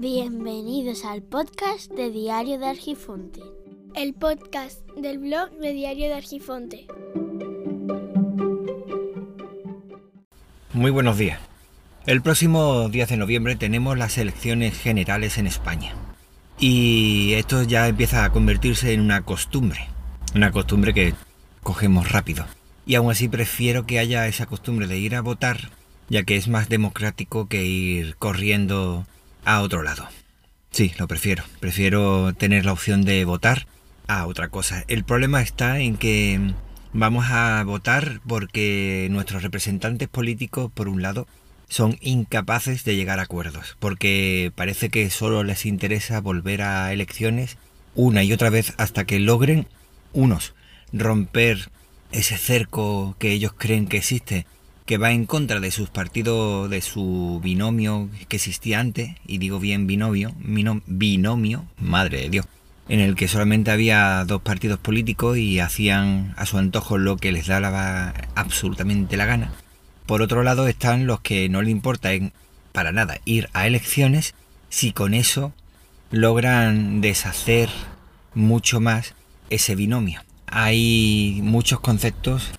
Bienvenidos al podcast de Diario de Argifonte. El podcast del blog de Diario de Argifonte. Muy buenos días. El próximo 10 de noviembre tenemos las elecciones generales en España. Y esto ya empieza a convertirse en una costumbre. Una costumbre que cogemos rápido. Y aún así prefiero que haya esa costumbre de ir a votar, ya que es más democrático que ir corriendo a otro lado. Sí, lo prefiero. Prefiero tener la opción de votar a otra cosa. El problema está en que vamos a votar porque nuestros representantes políticos, por un lado, son incapaces de llegar a acuerdos, porque parece que solo les interesa volver a elecciones una y otra vez hasta que logren unos romper ese cerco que ellos creen que existe que va en contra de sus partidos, de su binomio que existía antes, y digo bien binomio, binomio, madre de Dios, en el que solamente había dos partidos políticos y hacían a su antojo lo que les daba absolutamente la gana. Por otro lado están los que no le importa para nada ir a elecciones si con eso logran deshacer mucho más ese binomio. Hay muchos conceptos,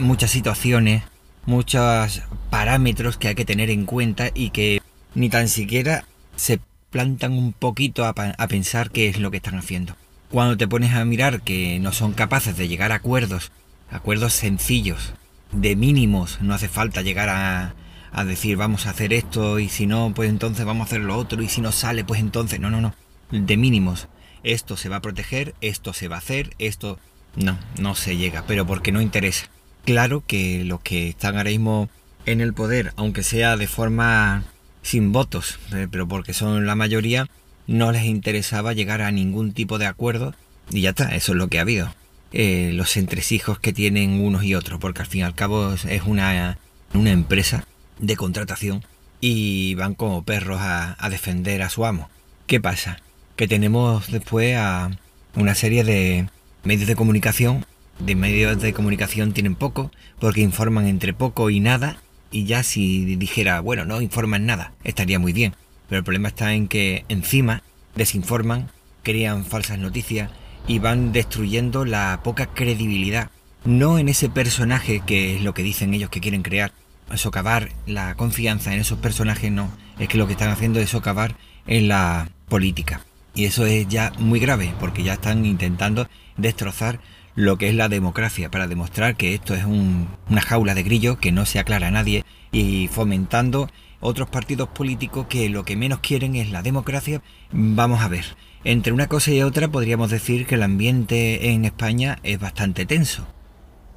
muchas situaciones muchos parámetros que hay que tener en cuenta y que ni tan siquiera se plantan un poquito a, pensar qué es lo que están haciendo. Cuando te pones a mirar que no son capaces de llegar a acuerdos, acuerdos sencillos, de mínimos, no hace falta llegar a, a decir vamos a hacer esto y si no, pues entonces vamos a hacer lo otro y si no sale, pues entonces no, no, no, de mínimos. Esto se va a proteger, esto se va a hacer, esto no, no se llega, pero porque no interesa claro que los que están ahora mismo en el poder, aunque sea de forma sin votos, eh, pero porque son la mayoría, no les interesaba llegar a ningún tipo de acuerdo y ya está, eso es lo que ha habido. Eh, los entresijos que tienen unos y otros, porque al fin y al cabo es una, una empresa de contratación y van como perros a, a defender a su amo. ¿Qué pasa? Que tenemos después a una serie de medios de comunicación de medios de comunicación tienen poco, porque informan entre poco y nada, y ya si dijera, bueno, no informan nada, estaría muy bien. Pero el problema está en que encima desinforman, crean falsas noticias y van destruyendo la poca credibilidad. No en ese personaje que es lo que dicen ellos que quieren crear, socavar la confianza en esos personajes, no. Es que lo que están haciendo es socavar en la política. Y eso es ya muy grave, porque ya están intentando destrozar lo que es la democracia para demostrar que esto es una jaula de grillos que no se aclara a nadie y fomentando otros partidos políticos que lo que menos quieren es la democracia. Vamos a ver, entre una cosa y otra podríamos decir que el ambiente en España es bastante tenso.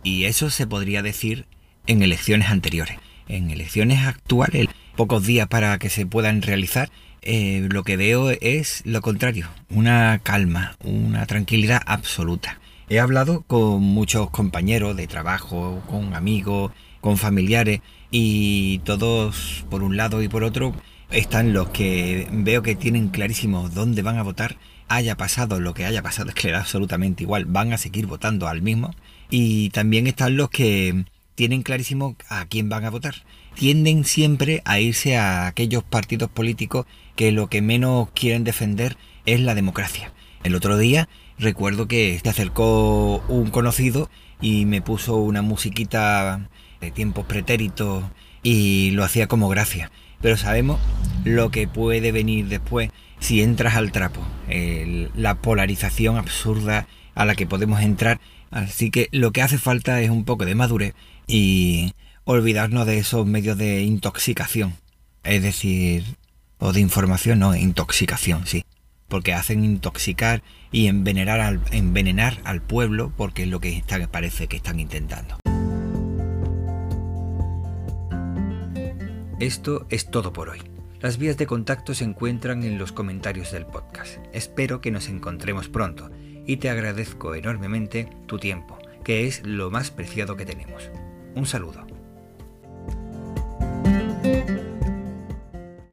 Y eso se podría decir en elecciones anteriores. En elecciones actuales, pocos días para que se puedan realizar, eh, lo que veo es lo contrario, una calma, una tranquilidad absoluta. He hablado con muchos compañeros de trabajo, con amigos, con familiares y todos por un lado y por otro están los que veo que tienen clarísimo dónde van a votar, haya pasado lo que haya pasado, es que da absolutamente igual, van a seguir votando al mismo. Y también están los que tienen clarísimo a quién van a votar. Tienden siempre a irse a aquellos partidos políticos que lo que menos quieren defender es la democracia. El otro día recuerdo que se acercó un conocido y me puso una musiquita de tiempos pretéritos y lo hacía como gracia. Pero sabemos lo que puede venir después si entras al trapo, la polarización absurda a la que podemos entrar. Así que lo que hace falta es un poco de madurez y olvidarnos de esos medios de intoxicación. Es decir, o de información, no, intoxicación, sí porque hacen intoxicar y envenenar al, pueblo porque es lo que parece que están intentando. Esto es todo por hoy. Las vías de contacto se encuentran en los comentarios del podcast. Espero que nos encontremos pronto y te agradezco enormemente tu tiempo, que es lo más preciado que tenemos. Un saludo.